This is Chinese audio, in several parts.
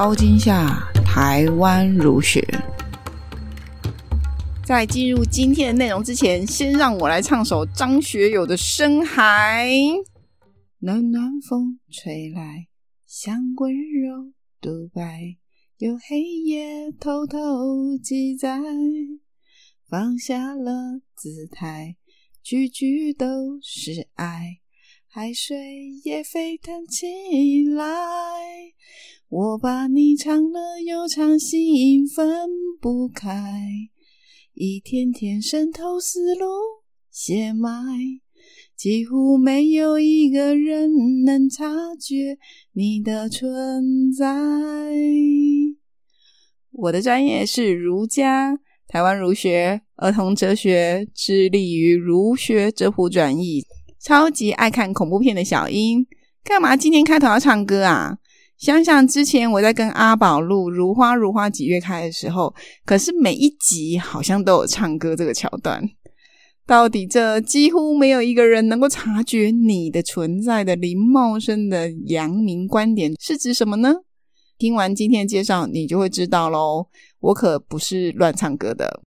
超惊吓台湾如雪。在进入今天的内容之前，先让我来唱首张学友的《深海》。暖暖风吹来，像温柔独白，有黑夜偷偷记载，放下了姿态，句句都是爱。海水也沸腾起来，我把你唱了又唱，心分不开，一天天渗透思路血脉，几乎没有一个人能察觉你的存在。我的专业是儒家，台湾儒学、儿童哲学，致力于儒学哲普转译。超级爱看恐怖片的小英，干嘛今天开头要唱歌啊？想想之前我在跟阿宝录《如花如花几月开》的时候，可是每一集好像都有唱歌这个桥段。到底这几乎没有一个人能够察觉你的存在的林茂生的阳明观点是指什么呢？听完今天的介绍，你就会知道喽。我可不是乱唱歌的。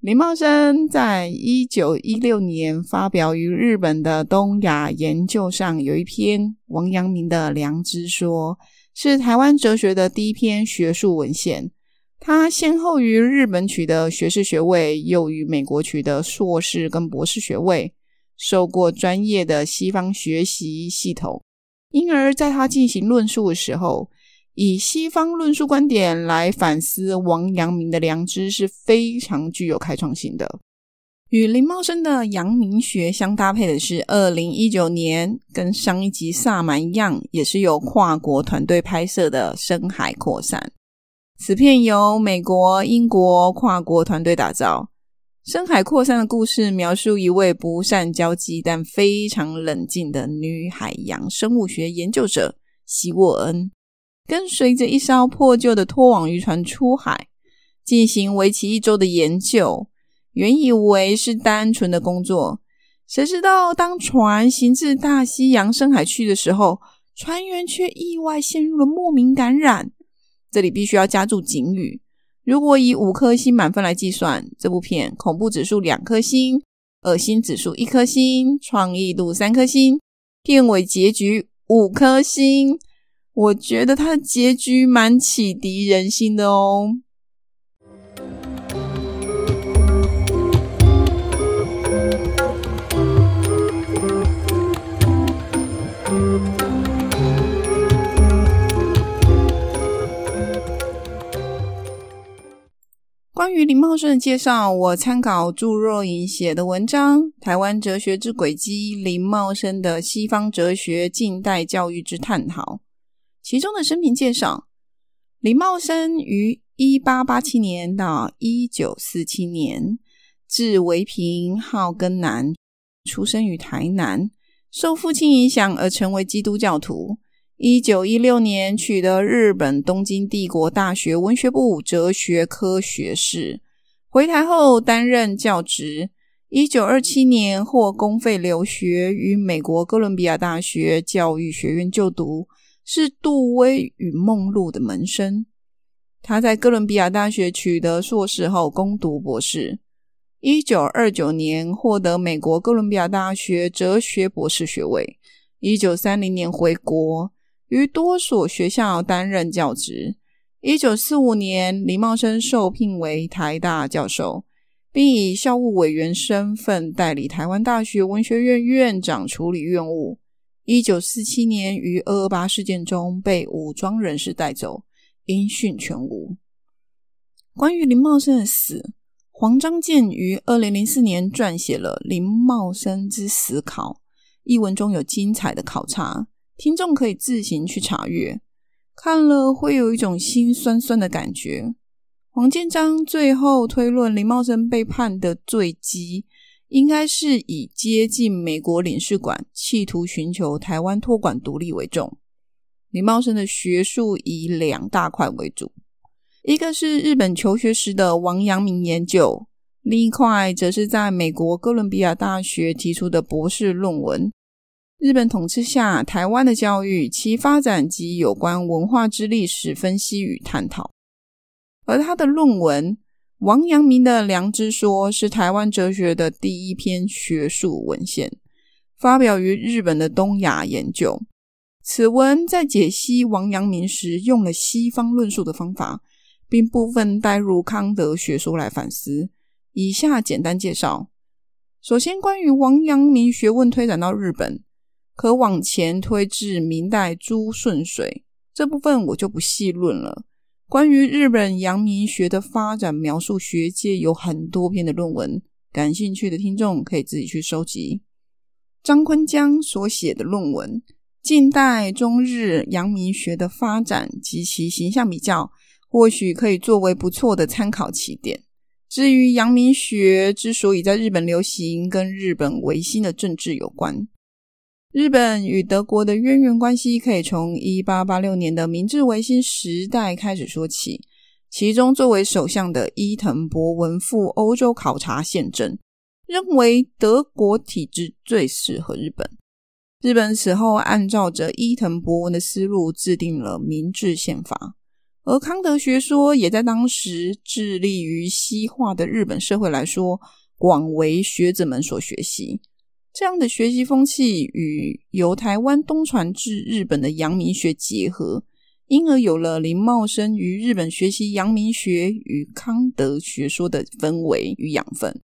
林茂生在一九一六年发表于日本的《东亚研究》上有一篇王阳明的《良知说》，是台湾哲学的第一篇学术文献。他先后于日本取得学士学位，又于美国取得硕士跟博士学位，受过专业的西方学习系统，因而在他进行论述的时候，以西方论述观点来反思王阳明的良知是非常具有开创性的。与林茂生的阳明学相搭配的是，二零一九年跟上一集萨满一样，也是由跨国团队拍摄的《深海扩散》。此片由美国、英国跨国团队打造，《深海扩散》的故事描述一位不善交际但非常冷静的女海洋生物学研究者希沃恩。跟随着一艘破旧的拖网渔船出海，进行为期一周的研究。原以为是单纯的工作，谁知道当船行至大西洋深海区的时候，船员却意外陷入了莫名感染。这里必须要加注警语：如果以五颗星满分来计算，这部片恐怖指数两颗星，恶心指数一颗星，创意度三颗星，片尾结局五颗星。我觉得他的结局蛮启迪人心的哦。关于林茂生的介绍，我参考朱若颖写的文章《台湾哲学之轨迹：林茂生的西方哲学近代教育之探讨》。其中的生平介绍：林茂生于一八八七年到一九四七年，字维平，号根南，出生于台南，受父亲影响而成为基督教徒。一九一六年取得日本东京帝国大学文学部哲学科学士，回台后担任教职。一九二七年获公费留学于美国哥伦比亚大学教育学院就读。是杜威与梦露的门生。他在哥伦比亚大学取得硕士后，攻读博士。一九二九年获得美国哥伦比亚大学哲学博士学位。一九三零年回国，于多所学校担任教职。一九四五年，李茂生受聘为台大教授，并以校务委员身份代理台湾大学文学院院长处理院务。一九四七年于二二八事件中被武装人士带走，音讯全无。关于林茂生的死，黄章健于二零零四年撰写了《林茂生之死考》一文中有精彩的考察，听众可以自行去查阅，看了会有一种心酸酸的感觉。黄建章最后推论林茂生被判的罪基。应该是以接近美国领事馆，企图寻求台湾托管独立为重。林茂生的学术以两大块为主，一个是日本求学时的王阳明研究，另一块则是在美国哥伦比亚大学提出的博士论文。日本统治下台湾的教育、其发展及有关文化之历史分析与探讨。而他的论文《王阳明的良知说》是台湾哲学的第一篇学术文献，发表于日本的东亚研究。此文在解析王阳明时，用了西方论述的方法，并部分带入康德学说来反思。以下简单介绍。首先，关于王阳明学问推展到日本，可往前推至明代朱舜水，这部分我就不细论了。关于日本阳明学的发展描述，学界有很多篇的论文，感兴趣的听众可以自己去收集。张坤江所写的论文。近代中日阳明学的发展及其形象比较，或许可以作为不错的参考起点。至于阳明学之所以在日本流行，跟日本维新的政治有关。日本与德国的渊源关系可以从一八八六年的明治维新时代开始说起。其中，作为首相的伊藤博文赴欧洲考察宪政，认为德国体制最适合日本。日本此后按照着伊藤博文的思路制定了明治宪法，而康德学说也在当时致力于西化的日本社会来说，广为学者们所学习。这样的学习风气与由台湾东传至日本的阳明学结合，因而有了林茂生于日本学习阳明学与康德学说的氛围与养分。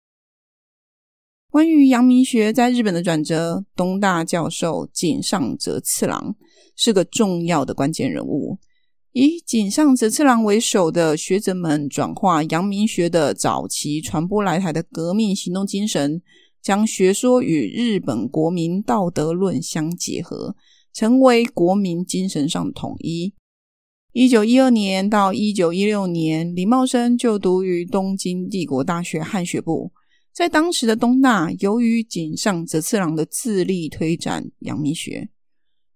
关于阳明学在日本的转折，东大教授井上哲次郎是个重要的关键人物。以井上哲次郎为首的学者们转化阳明学的早期传播来台的革命行动精神，将学说与日本国民道德论相结合，成为国民精神上的统一。一九一二年到一九一六年，李茂生就读于东京帝国大学汉学部。在当时的东大，由于井上哲次郎的自力推展阳明学，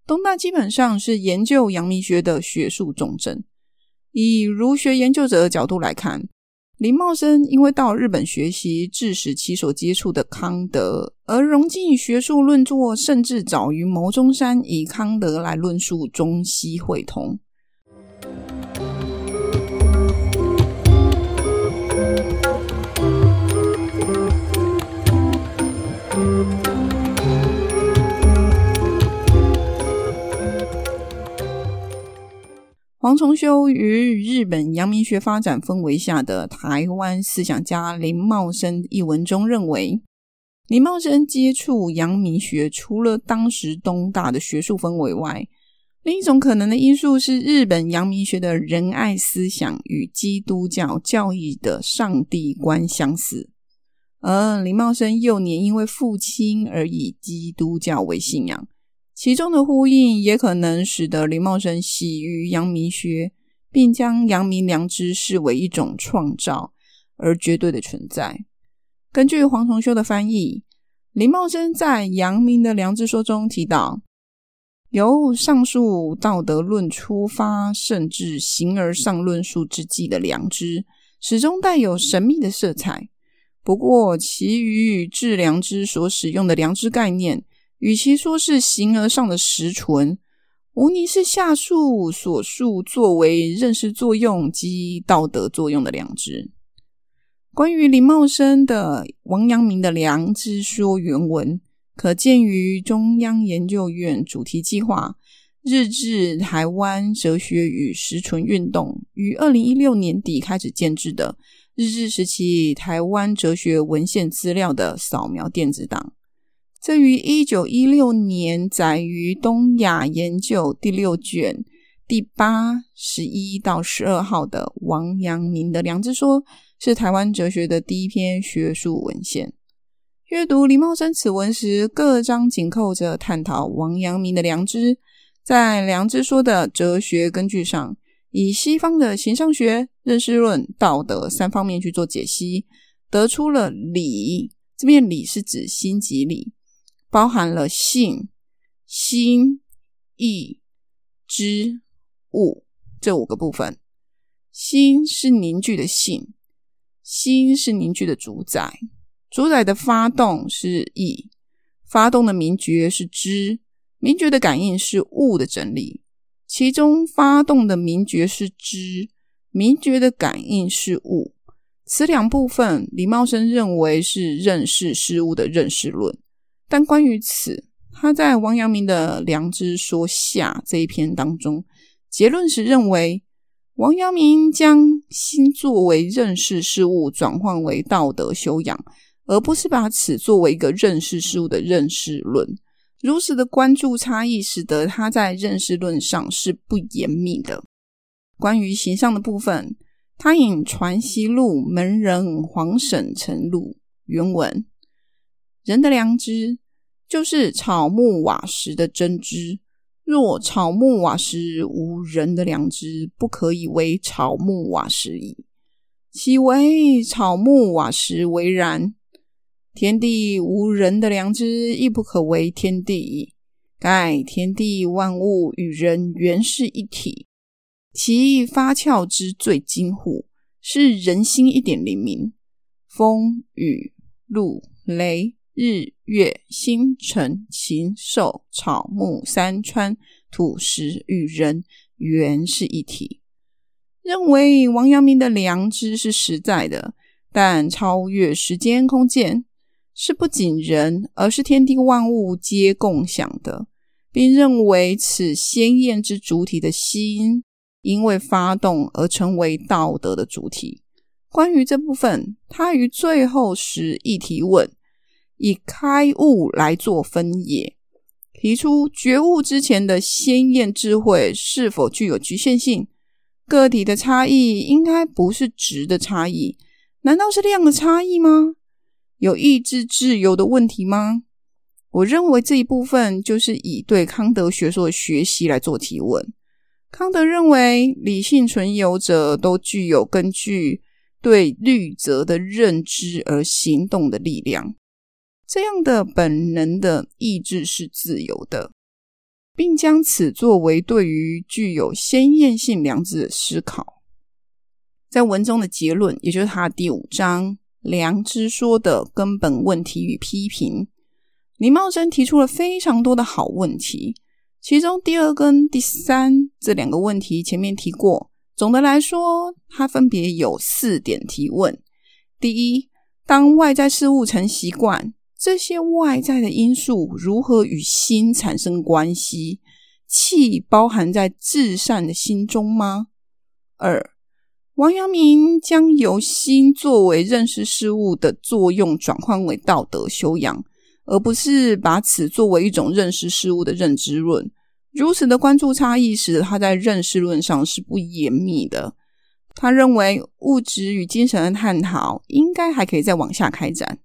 东大基本上是研究阳明学的学术重镇。以儒学研究者的角度来看，林茂生因为到日本学习，致使其所接触的康德，而融进学术论作，甚至早于牟中山以康德来论述中西会通。黄崇修与日本阳明学发展氛围下的台湾思想家林茂生一文中认为，林茂生接触阳明学，除了当时东大的学术氛围外，另一种可能的因素是日本阳明学的仁爱思想与基督教教义的上帝观相似，而林茂生幼年因为父亲而以基督教为信仰。其中的呼应也可能使得林茂生喜于阳明学，并将阳明良知视为一种创造而绝对的存在。根据黄崇修的翻译，林茂生在《阳明的良知说》中提到，由上述道德论出发，甚至形而上论述之际的良知，始终带有神秘的色彩。不过，其余致良知所使用的良知概念，与其说是形而上的实存，无疑是下述所述作为认识作用及道德作用的良知。关于林茂生的王阳明的良知说原文，可见于中央研究院主题计划“日治台湾哲学与实存运动”于二零一六年底开始建置的日治时期台湾哲学文献资料的扫描电子档。这于一九一六年载于《东亚研究》第六卷第八、十一到十二号的王阳明的良知说，是台湾哲学的第一篇学术文献。阅读林茂生此文时，各章紧扣着探讨王阳明的良知，在良知说的哲学根据上，以西方的形上学、认识论、道德三方面去做解析，得出了理。这边理是指心即理。包含了性、心、意、知、物这五个部分。心是凝聚的性，心是凝聚的主宰，主宰的发动是意，发动的名觉是知，名觉的感应是物的整理。其中发动的名觉是知，名觉的感应是物。此两部分，李茂生认为是认识事物的认识论。但关于此，他在王阳明的《良知说下》这一篇当中，结论是认为，王阳明将心作为认识事物转换为道德修养，而不是把此作为一个认识事物的认识论。如此的关注差异，使得他在认识论上是不严密的。关于形上的部分，他引《传习录》门人黄省成录原文：“人的良知，就是草木瓦石的真知。若草木瓦石无人的良知，不可以为草木瓦石矣。岂为草木瓦石为然？”天地无人的良知，亦不可为天地矣。盖天地万物与人原是一体，其发窍之最精乎，是人心一点灵明。风雨露雷日月星辰禽兽草木山川土石与人原是一体。认为王阳明的良知是实在的，但超越时间空间。是不仅人，而是天地万物皆共享的，并认为此鲜艳之主体的心，因为发动而成为道德的主体。关于这部分，他于最后时一提问，以开悟来做分野，提出觉悟之前的鲜艳智慧是否具有局限性？个体的差异应该不是值的差异，难道是量的差异吗？有意志自由的问题吗？我认为这一部分就是以对康德学说的学习来做提问。康德认为，理性存有者都具有根据对律则的认知而行动的力量，这样的本能的意志是自由的，并将此作为对于具有鲜艳性良知的思考。在文中的结论，也就是他第五章。良知说的根本问题与批评，李茂生提出了非常多的好问题，其中第二跟第三这两个问题前面提过。总的来说，他分别有四点提问：第一，当外在事物成习惯，这些外在的因素如何与心产生关系？气包含在至善的心中吗？二。王阳明将由心作为认识事物的作用转换为道德修养，而不是把此作为一种认识事物的认知论。如此的关注差异，使得他在认识论上是不严密的。他认为物质与精神的探讨应该还可以再往下开展。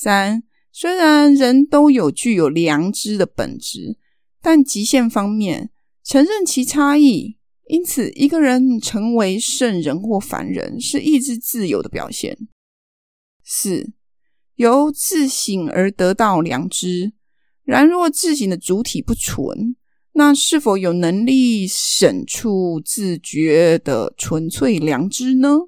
三，虽然人都有具有良知的本质，但极限方面承认其差异。因此，一个人成为圣人或凡人，是意志自由的表现。四，由自省而得到良知。然若自省的主体不纯，那是否有能力审处自觉的纯粹良知呢？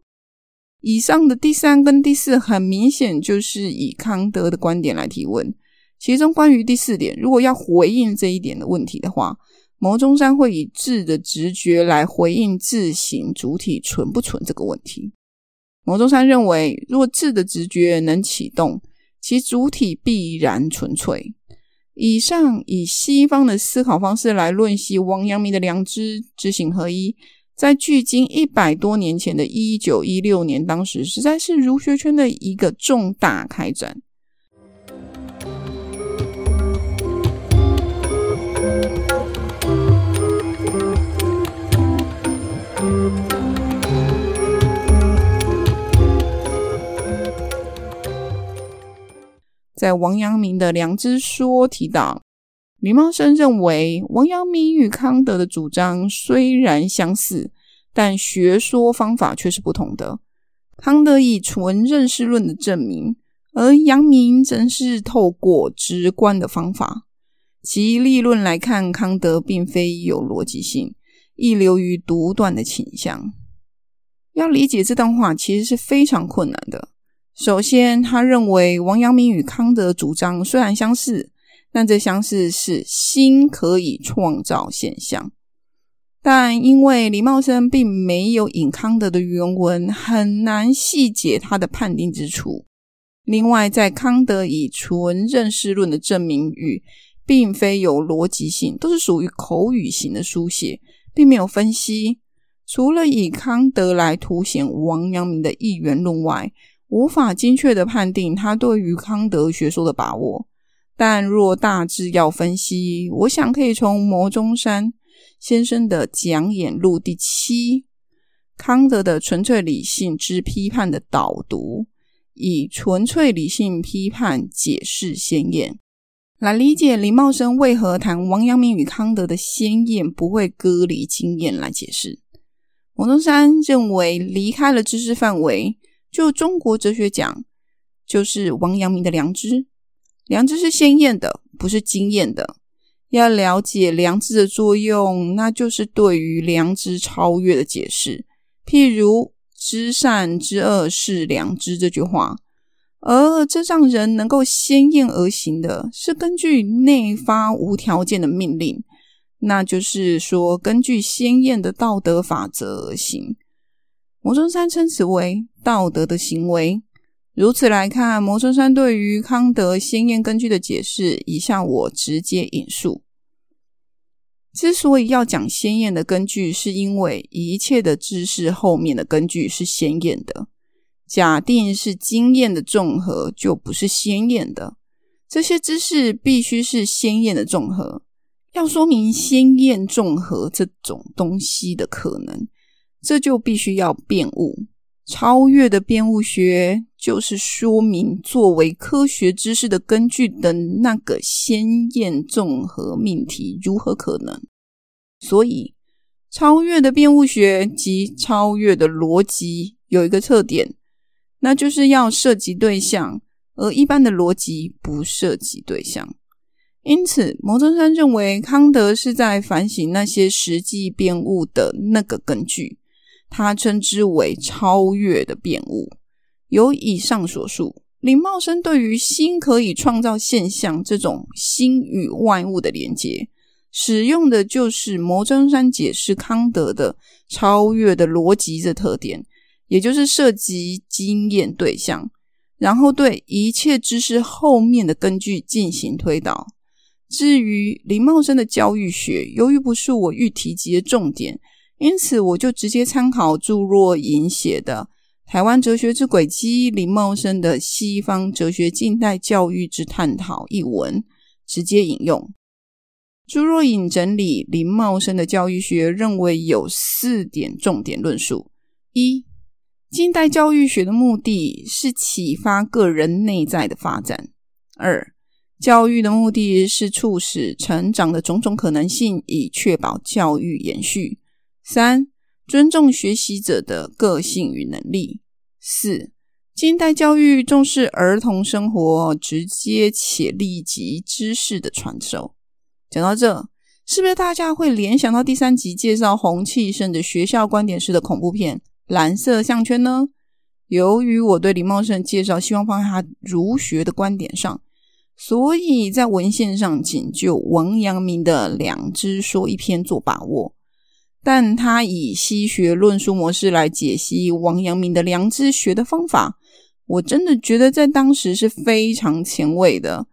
以上的第三跟第四，很明显就是以康德的观点来提问。其中关于第四点，如果要回应这一点的问题的话，牟中山会以智的直觉来回应自省主体存不存这个问题。牟中山认为，若智的直觉能启动，其主体必然纯粹。以上以西方的思考方式来论析王阳明的良知知行合一，在距今一百多年前的一九一六年，当时实在是儒学圈的一个重大开展。在王阳明的《良知说》提到，李茂生认为，王阳明与康德的主张虽然相似，但学说方法却是不同的。康德以纯认识论的证明，而阳明则是透过直观的方法。其立论来看，康德并非有逻辑性，亦流于独断的倾向。要理解这段话，其实是非常困难的。首先，他认为王阳明与康德主张虽然相似，但这相似是心可以创造现象。但因为李茂生并没有引康德的原文，很难细解他的判定之处。另外，在康德以纯认识论的证明语，并非有逻辑性，都是属于口语型的书写，并没有分析。除了以康德来凸显王阳明的一元论外，无法精确的判定他对于康德学说的把握。但若大致要分析，我想可以从牟中山先生的讲演录第七，康德的纯粹理性之批判的导读，以纯粹理性批判解释先验，来理解林茂生为何谈王阳明与康德的先验不会割离经验来解释。牟中山认为，离开了知识范围，就中国哲学讲，就是王阳明的良知，良知是先验的，不是经验的。要了解良知的作用，那就是对于良知超越的解释。譬如“知善知恶是良知”这句话，而这让人能够先验而行的，是根据内发无条件的命令，那就是说，根据先验的道德法则而行。牟中山称此为道德的行为。如此来看，牟中山对于康德先验根据的解释，以下我直接引述：之所以要讲先验的根据，是因为一切的知识后面的根据是先验的。假定是经验的综合，就不是先验的。这些知识必须是先验的综合。要说明先验综合这种东西的可能，这就必须要辨物。超越的辩误学就是说明作为科学知识的根据的那个先验综合命题如何可能。所以，超越的辩误学及超越的逻辑有一个特点，那就是要涉及对象，而一般的逻辑不涉及对象。因此，牟中山认为康德是在反省那些实际辩误的那个根据。他称之为超越的变物。由以上所述，林茂生对于心可以创造现象这种心与外物的连结，使用的就是牟中山解释康德的超越的逻辑的特点，也就是涉及经验对象，然后对一切知识后面的根据进行推导。至于林茂生的教育学，由于不是我欲提及的重点。因此，我就直接参考朱若隐写的《台湾哲学之轨迹》，林茂生的《西方哲学近代教育之探讨》一文，直接引用。朱若隐整理林茂生的教育学，认为有四点重点论述：一、近代教育学的目的是启发个人内在的发展；二、教育的目的是促使成长的种种可能性，以确保教育延续。三、尊重学习者的个性与能力。四、近代教育重视儿童生活，直接且立即知识的传授。讲到这，是不是大家会联想到第三集介绍洪弃胜的学校观点式的恐怖片《蓝色项圈》呢？由于我对林茂盛介绍希望放在他儒学的观点上，所以在文献上仅就王阳明的两知说一篇做把握。但他以西学论述模式来解析王阳明的良知学的方法，我真的觉得在当时是非常前卫的。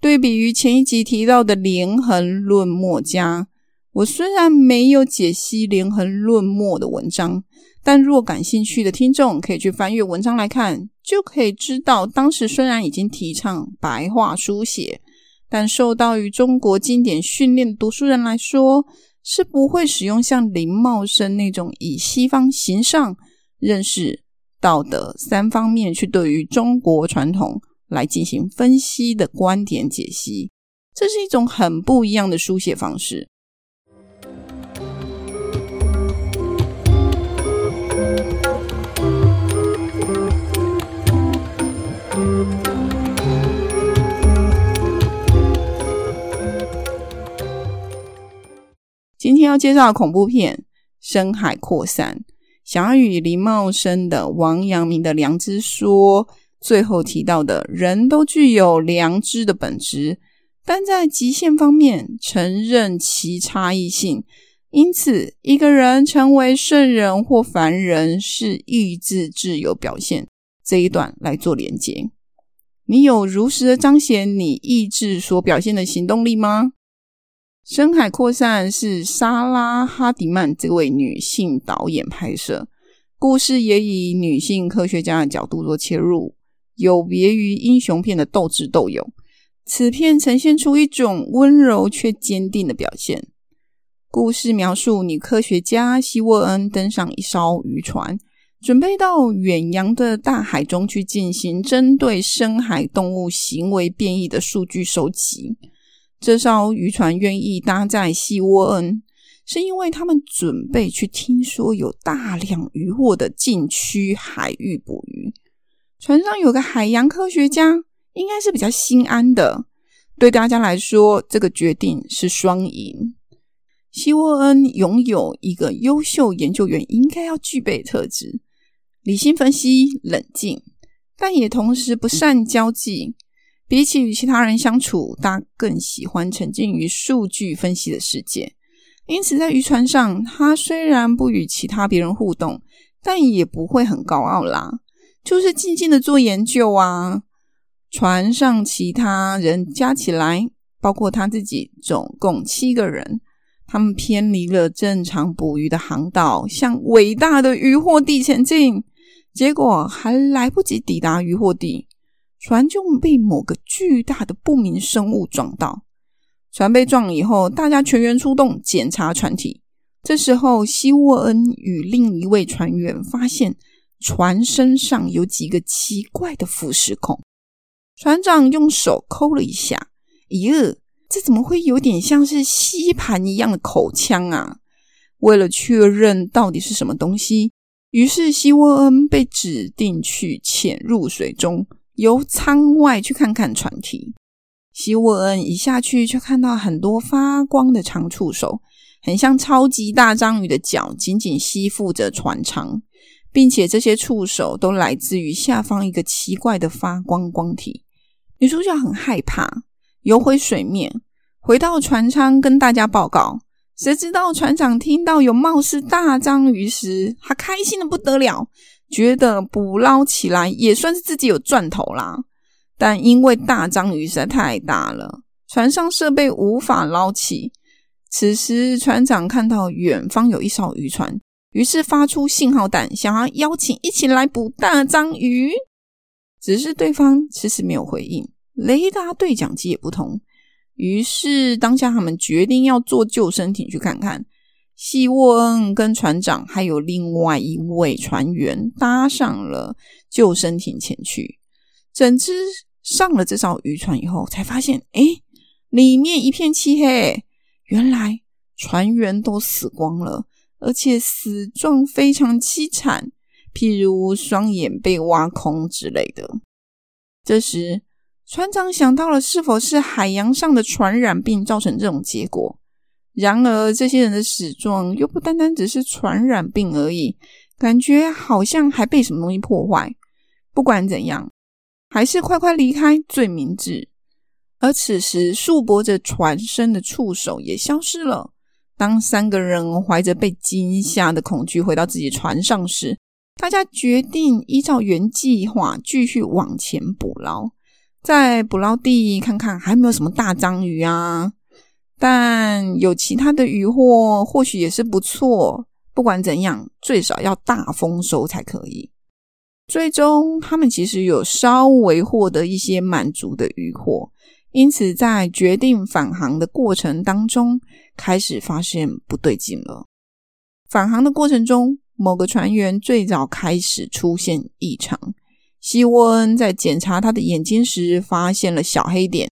对比于前一集提到的连横论墨家，我虽然没有解析连横论墨的文章，但若感兴趣的听众可以去翻阅文章来看，就可以知道当时虽然已经提倡白话书写，但受到于中国经典训练的读书人来说，是不会使用像林茂生那种以西方形上、认识、道德三方面去对于中国传统来进行分析的观点解析，这是一种很不一样的书写方式。今天要介绍的恐怖片《深海扩散》，想要与林茂生的《王阳明的良知说》最后提到的人都具有良知的本质，但在极限方面承认其差异性。因此，一个人成为圣人或凡人是意志自由表现。这一段来做连接。你有如实的彰显你意志所表现的行动力吗？深海扩散是莎拉·哈迪曼这位女性导演拍摄，故事也以女性科学家的角度做切入，有别于英雄片的斗智斗勇，此片呈现出一种温柔却坚定的表现。故事描述女科学家希沃恩登上一艘渔船，准备到远洋的大海中去进行针对深海动物行为变异的数据收集。这艘渔船愿意搭载西沃恩，是因为他们准备去听说有大量渔获的禁区海域捕鱼。船上有个海洋科学家，应该是比较心安的。对大家来说，这个决定是双赢。希沃恩拥有一个优秀研究员应该要具备特质：理性分析、冷静，但也同时不善交际。比起与其他人相处，他更喜欢沉浸于数据分析的世界。因此，在渔船上，他虽然不与其他别人互动，但也不会很高傲啦，就是静静的做研究啊。船上其他人加起来，包括他自己，总共七个人。他们偏离了正常捕鱼的航道，向伟大的渔获地前进。结果还来不及抵达渔获地，船就被某个巨大的不明生物撞到。船被撞以后，大家全员出动检查船体。这时候，希沃恩与另一位船员发现船身上有几个奇怪的腐蚀孔。船长用手抠了一下，咦？这怎么会有点像是吸盘一样的口腔啊？为了确认到底是什么东西，于是希沃恩被指定去潜入水中，由舱外去看看船体。希沃恩一下去，就看到很多发光的长触手，很像超级大章鱼的脚，紧紧吸附着船舱，并且这些触手都来自于下方一个奇怪的发光光体。女主角很害怕。游回水面，回到船舱跟大家报告。谁知道船长听到有貌似大章鱼时，他开心的不得了，觉得捕捞起来也算是自己有赚头啦。但因为大章鱼实在太大了，船上设备无法捞起。此时船长看到远方有一艘渔船，于是发出信号弹，想要邀请一起来捕大章鱼。只是对方迟迟没有回应。雷达对讲机也不通，于是当下他们决定要坐救生艇去看看。希沃恩跟船长还有另外一位船员搭上了救生艇前去。整支上了这艘渔船以后，才发现，哎，里面一片漆黑，原来船员都死光了，而且死状非常凄惨，譬如双眼被挖空之类的。这时，船长想到了是否是海洋上的传染病造成这种结果，然而这些人的死状又不单单只是传染病而已，感觉好像还被什么东西破坏。不管怎样，还是快快离开最明智。而此时束缚着船身的触手也消失了。当三个人怀着被惊吓的恐惧回到自己船上时，大家决定依照原计划继续往前捕捞。在捕捞地看看还没有什么大章鱼啊，但有其他的渔获或许也是不错。不管怎样，最少要大丰收才可以。最终，他们其实有稍微获得一些满足的渔获，因此在决定返航的过程当中，开始发现不对劲了。返航的过程中，某个船员最早开始出现异常。希沃恩在检查他的眼睛时，发现了小黑点，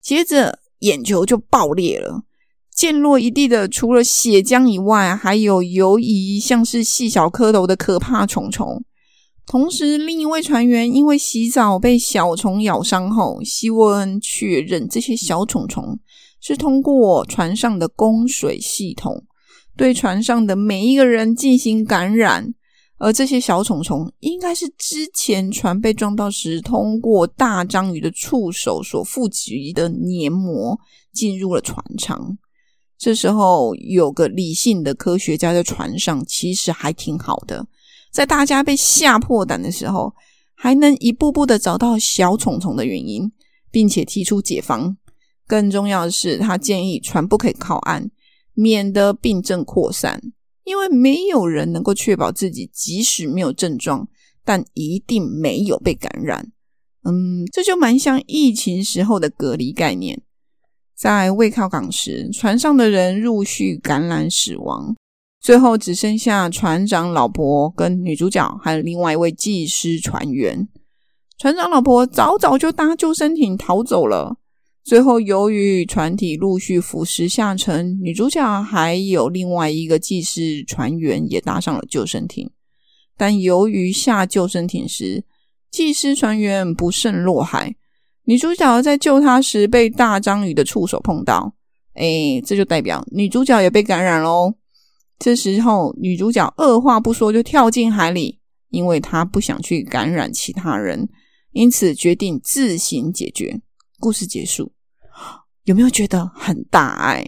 接着眼球就爆裂了，溅落一地的除了血浆以外，还有游移像是细小蝌蚪的可怕虫虫。同时，另一位船员因为洗澡被小虫咬伤后，希沃恩确认这些小虫虫是通过船上的供水系统对船上的每一个人进行感染。而这些小虫虫应该是之前船被撞到时，通过大章鱼的触手所富集的黏膜进入了船舱。这时候有个理性的科学家在船上，其实还挺好的，在大家被吓破胆的时候，还能一步步的找到小虫虫的原因，并且提出解方。更重要的是，他建议船不可以靠岸，免得病症扩散。因为没有人能够确保自己即使没有症状，但一定没有被感染。嗯，这就蛮像疫情时候的隔离概念。在未靠港时，船上的人陆续感染死亡，最后只剩下船长老婆跟女主角，还有另外一位技师船员。船长老婆早早就搭救生艇逃走了。最后，由于船体陆续腐蚀下沉，女主角还有另外一个技师船员也搭上了救生艇。但由于下救生艇时，技师船员不慎落海，女主角在救他时被大章鱼的触手碰到，哎，这就代表女主角也被感染喽。这时候，女主角二话不说就跳进海里，因为她不想去感染其他人，因此决定自行解决。故事结束。有没有觉得很大爱？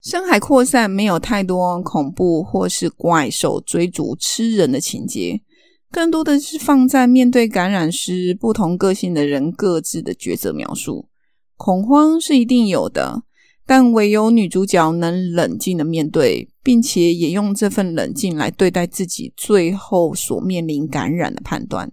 深海扩散没有太多恐怖或是怪兽追逐吃人的情节，更多的是放在面对感染时，不同个性的人各自的抉择描述。恐慌是一定有的，但唯有女主角能冷静的面对，并且也用这份冷静来对待自己最后所面临感染的判断。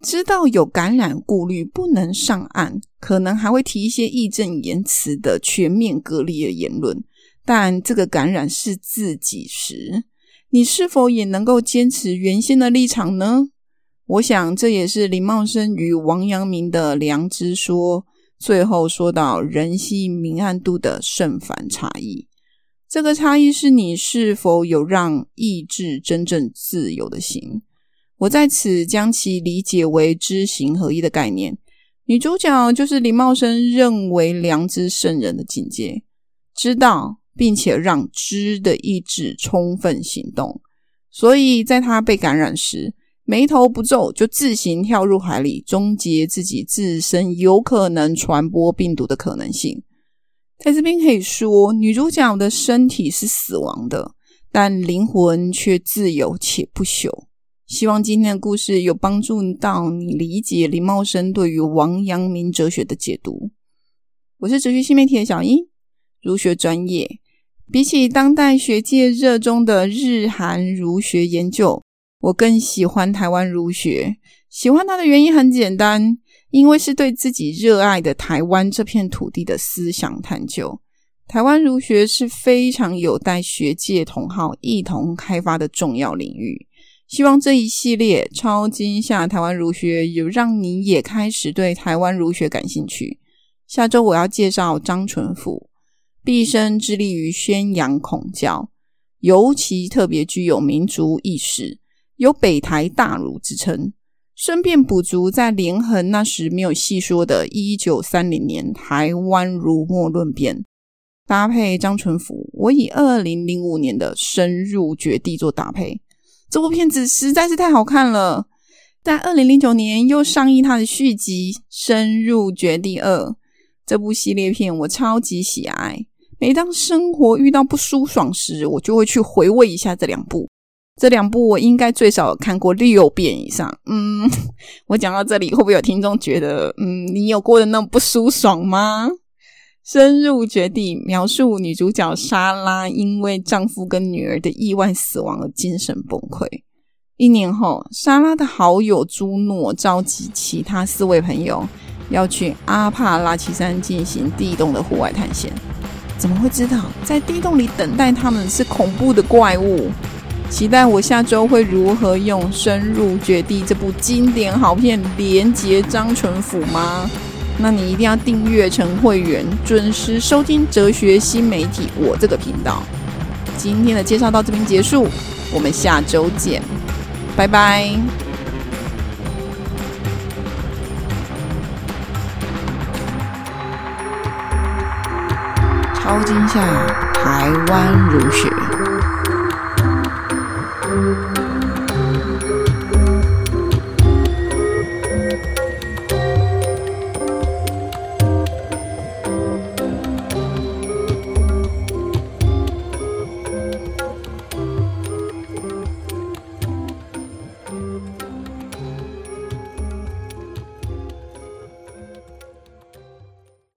知道有感染顾虑不能上岸，可能还会提一些义正言辞的全面隔离的言论。但这个感染是自己时，你是否也能够坚持原先的立场呢？我想这也是林茂生与王阳明的良知说。最后说到人性明暗度的胜反差异，这个差异是你是否有让意志真正自由的心。我在此将其理解为知行合一的概念。女主角就是林茂生认为良知圣人的境界，知道并且让知的意志充分行动。所以在他被感染时，眉头不皱，就自行跳入海里，终结自己自身有可能传播病毒的可能性。在这边可以说，女主角的身体是死亡的，但灵魂却自由且不朽。希望今天的故事有帮助到你理解林茂生对于王阳明哲学的解读。我是哲学新媒体的小英，儒学专业。比起当代学界热衷的日韩儒学研究。我更喜欢台湾儒学，喜欢它的原因很简单，因为是对自己热爱的台湾这片土地的思想探究。台湾儒学是非常有待学界同好一同开发的重要领域。希望这一系列超今夏台湾儒学有让你也开始对台湾儒学感兴趣。下周我要介绍张纯甫，毕生致力于宣扬孔教，尤其特别具有民族意识。有北台大儒之称，顺便补足在连横那时没有细说的1930年台湾儒墨论辩，搭配张纯甫，我以2005年的《深入绝地》做搭配，这部片子实在是太好看了。在2009年又上映他的续集《深入绝地二》，这部系列片我超级喜爱，每当生活遇到不舒爽时，我就会去回味一下这两部。这两部我应该最少看过六遍以上。嗯，我讲到这里，会不会有听众觉得，嗯，你有过得那么不舒爽吗？深入绝地描述女主角莎拉因为丈夫跟女儿的意外死亡而精神崩溃。一年后，莎拉的好友朱诺召集其他四位朋友要去阿帕拉契山进行地洞的户外探险。怎么会知道在地洞里等待他们是恐怖的怪物？期待我下周会如何用《深入绝地》这部经典好片连接张纯甫吗？那你一定要订阅成会员，准时收听哲学新媒体我这个频道。今天的介绍到这边结束，我们下周见。拜拜。超惊吓，台湾儒学。